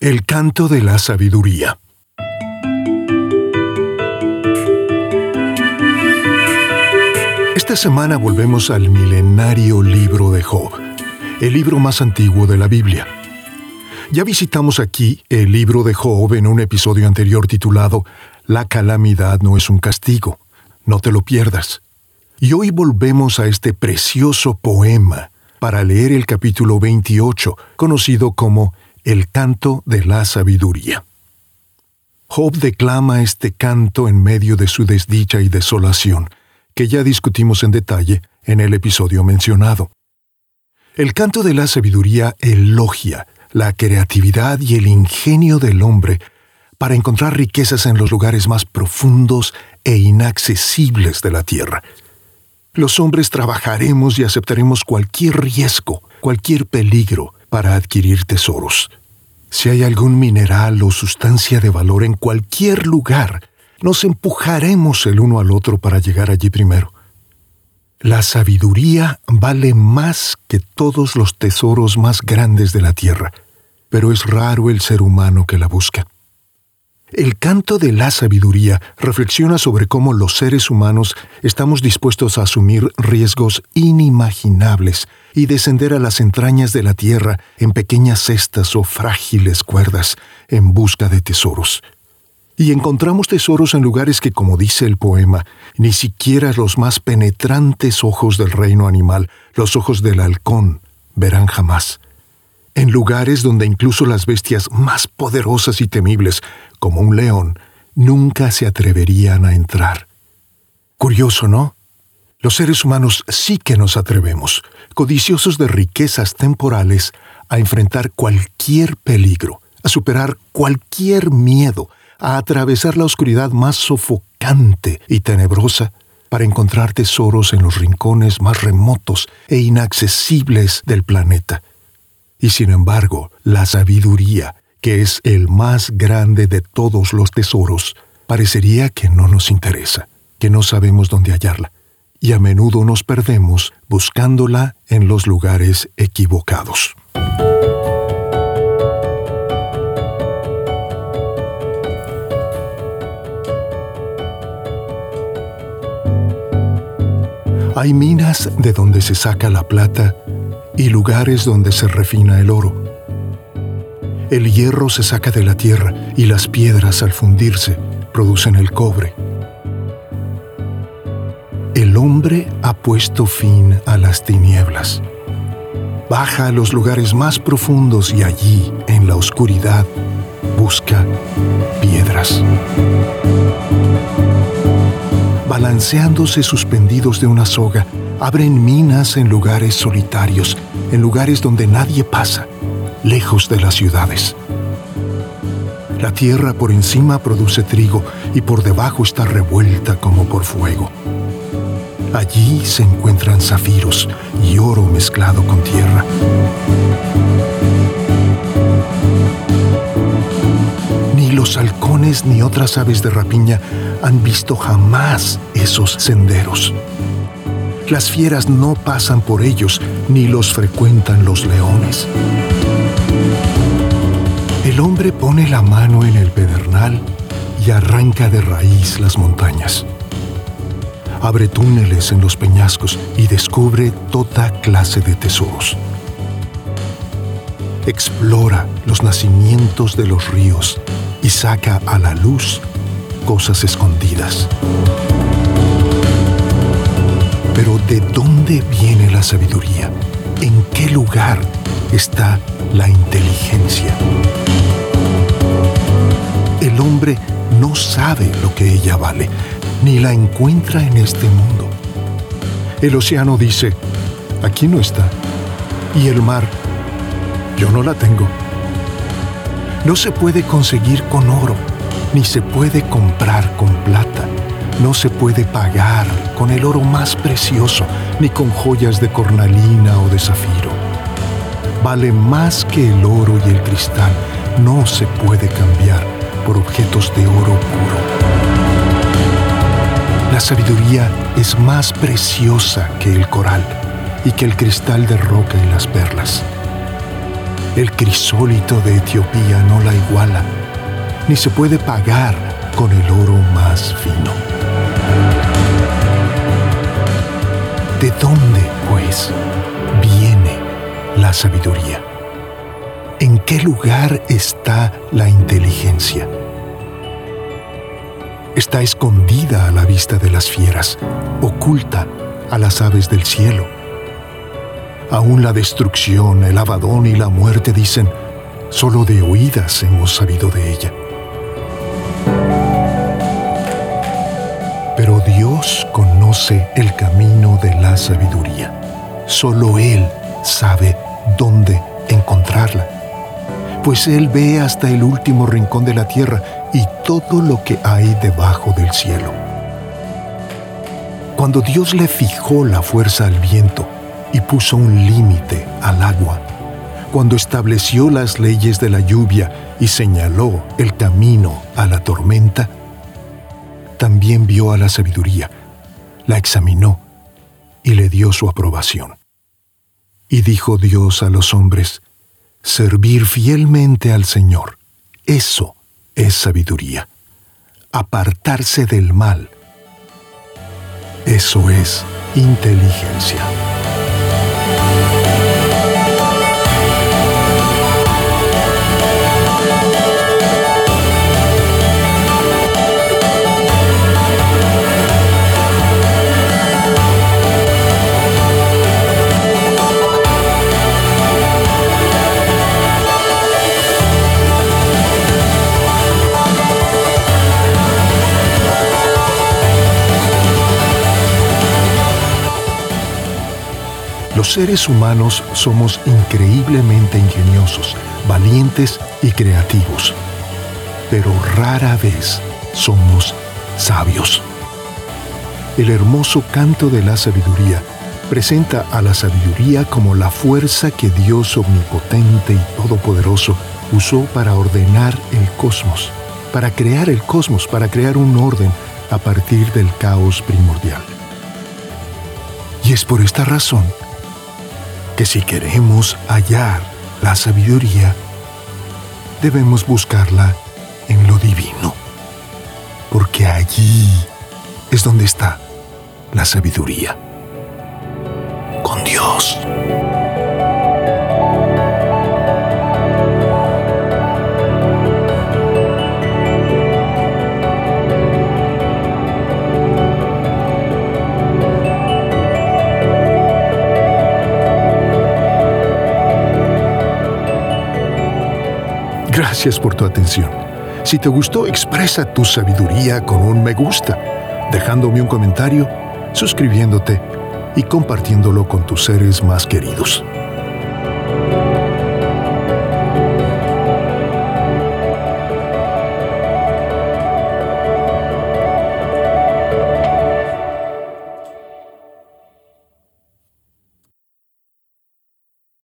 El canto de la sabiduría. Esta semana volvemos al milenario libro de Job, el libro más antiguo de la Biblia. Ya visitamos aquí el libro de Job en un episodio anterior titulado La calamidad no es un castigo. No te lo pierdas. Y hoy volvemos a este precioso poema para leer el capítulo 28, conocido como El canto de la sabiduría. Job declama este canto en medio de su desdicha y desolación, que ya discutimos en detalle en el episodio mencionado. El canto de la sabiduría elogia la creatividad y el ingenio del hombre para encontrar riquezas en los lugares más profundos e inaccesibles de la tierra. Los hombres trabajaremos y aceptaremos cualquier riesgo, cualquier peligro para adquirir tesoros. Si hay algún mineral o sustancia de valor en cualquier lugar, nos empujaremos el uno al otro para llegar allí primero. La sabiduría vale más que todos los tesoros más grandes de la tierra, pero es raro el ser humano que la busca. El canto de la sabiduría reflexiona sobre cómo los seres humanos estamos dispuestos a asumir riesgos inimaginables y descender a las entrañas de la tierra en pequeñas cestas o frágiles cuerdas en busca de tesoros y encontramos tesoros en lugares que, como dice el poema, ni siquiera los más penetrantes ojos del reino animal, los ojos del halcón, verán jamás. En lugares donde incluso las bestias más poderosas y temibles, como un león, nunca se atreverían a entrar. Curioso, ¿no? Los seres humanos sí que nos atrevemos, codiciosos de riquezas temporales, a enfrentar cualquier peligro, a superar cualquier miedo, a atravesar la oscuridad más sofocante y tenebrosa para encontrar tesoros en los rincones más remotos e inaccesibles del planeta. Y sin embargo, la sabiduría, que es el más grande de todos los tesoros, parecería que no nos interesa, que no sabemos dónde hallarla, y a menudo nos perdemos buscándola en los lugares equivocados. Hay minas de donde se saca la plata y lugares donde se refina el oro. El hierro se saca de la tierra y las piedras al fundirse producen el cobre. Hombre ha puesto fin a las tinieblas. Baja a los lugares más profundos y allí, en la oscuridad, busca piedras balanceándose suspendidos de una soga, abren minas en lugares solitarios, en lugares donde nadie pasa, lejos de las ciudades. La tierra por encima produce trigo y por debajo está revuelta como por fuego. Allí se encuentran zafiros y oro mezclado con tierra. Ni los halcones ni otras aves de rapiña han visto jamás esos senderos. Las fieras no pasan por ellos ni los frecuentan los leones. El hombre pone la mano en el pedernal y arranca de raíz las montañas. Abre túneles en los peñascos y descubre toda clase de tesoros. Explora los nacimientos de los ríos y saca a la luz cosas escondidas. Pero ¿de dónde viene la sabiduría? ¿En qué lugar está la inteligencia? El hombre no sabe lo que ella vale, ni la encuentra en este mundo. El océano dice, aquí no está. Y el mar, yo no la tengo. No se puede conseguir con oro ni se puede comprar con plata, no se puede pagar con el oro más precioso, ni con joyas de cornalina o de zafiro. Vale más que el oro y el cristal, no se puede cambiar por objetos de oro puro. La sabiduría es más preciosa que el coral y que el cristal de roca y las perlas. El crisólito de Etiopía no la iguala, ni se puede pagar con el oro más fino. ¿De dónde, pues, viene la sabiduría? ¿En qué lugar está la inteligencia? Está escondida a la vista de las fieras, oculta a las aves del cielo. Aún la destrucción, el abadón y la muerte dicen, solo de oídas hemos sabido de ella. Pero Dios conoce el camino de la sabiduría. Solo Él sabe dónde encontrarla pues Él ve hasta el último rincón de la tierra y todo lo que hay debajo del cielo. Cuando Dios le fijó la fuerza al viento y puso un límite al agua, cuando estableció las leyes de la lluvia y señaló el camino a la tormenta, también vio a la sabiduría, la examinó y le dio su aprobación. Y dijo Dios a los hombres, Servir fielmente al Señor, eso es sabiduría. Apartarse del mal, eso es inteligencia. Los seres humanos somos increíblemente ingeniosos, valientes y creativos, pero rara vez somos sabios. El hermoso canto de la sabiduría presenta a la sabiduría como la fuerza que Dios omnipotente y todopoderoso usó para ordenar el cosmos, para crear el cosmos, para crear un orden a partir del caos primordial. Y es por esta razón que si queremos hallar la sabiduría, debemos buscarla en lo divino, porque allí es donde está la sabiduría, con Dios. Gracias por tu atención. Si te gustó, expresa tu sabiduría con un me gusta, dejándome un comentario, suscribiéndote y compartiéndolo con tus seres más queridos.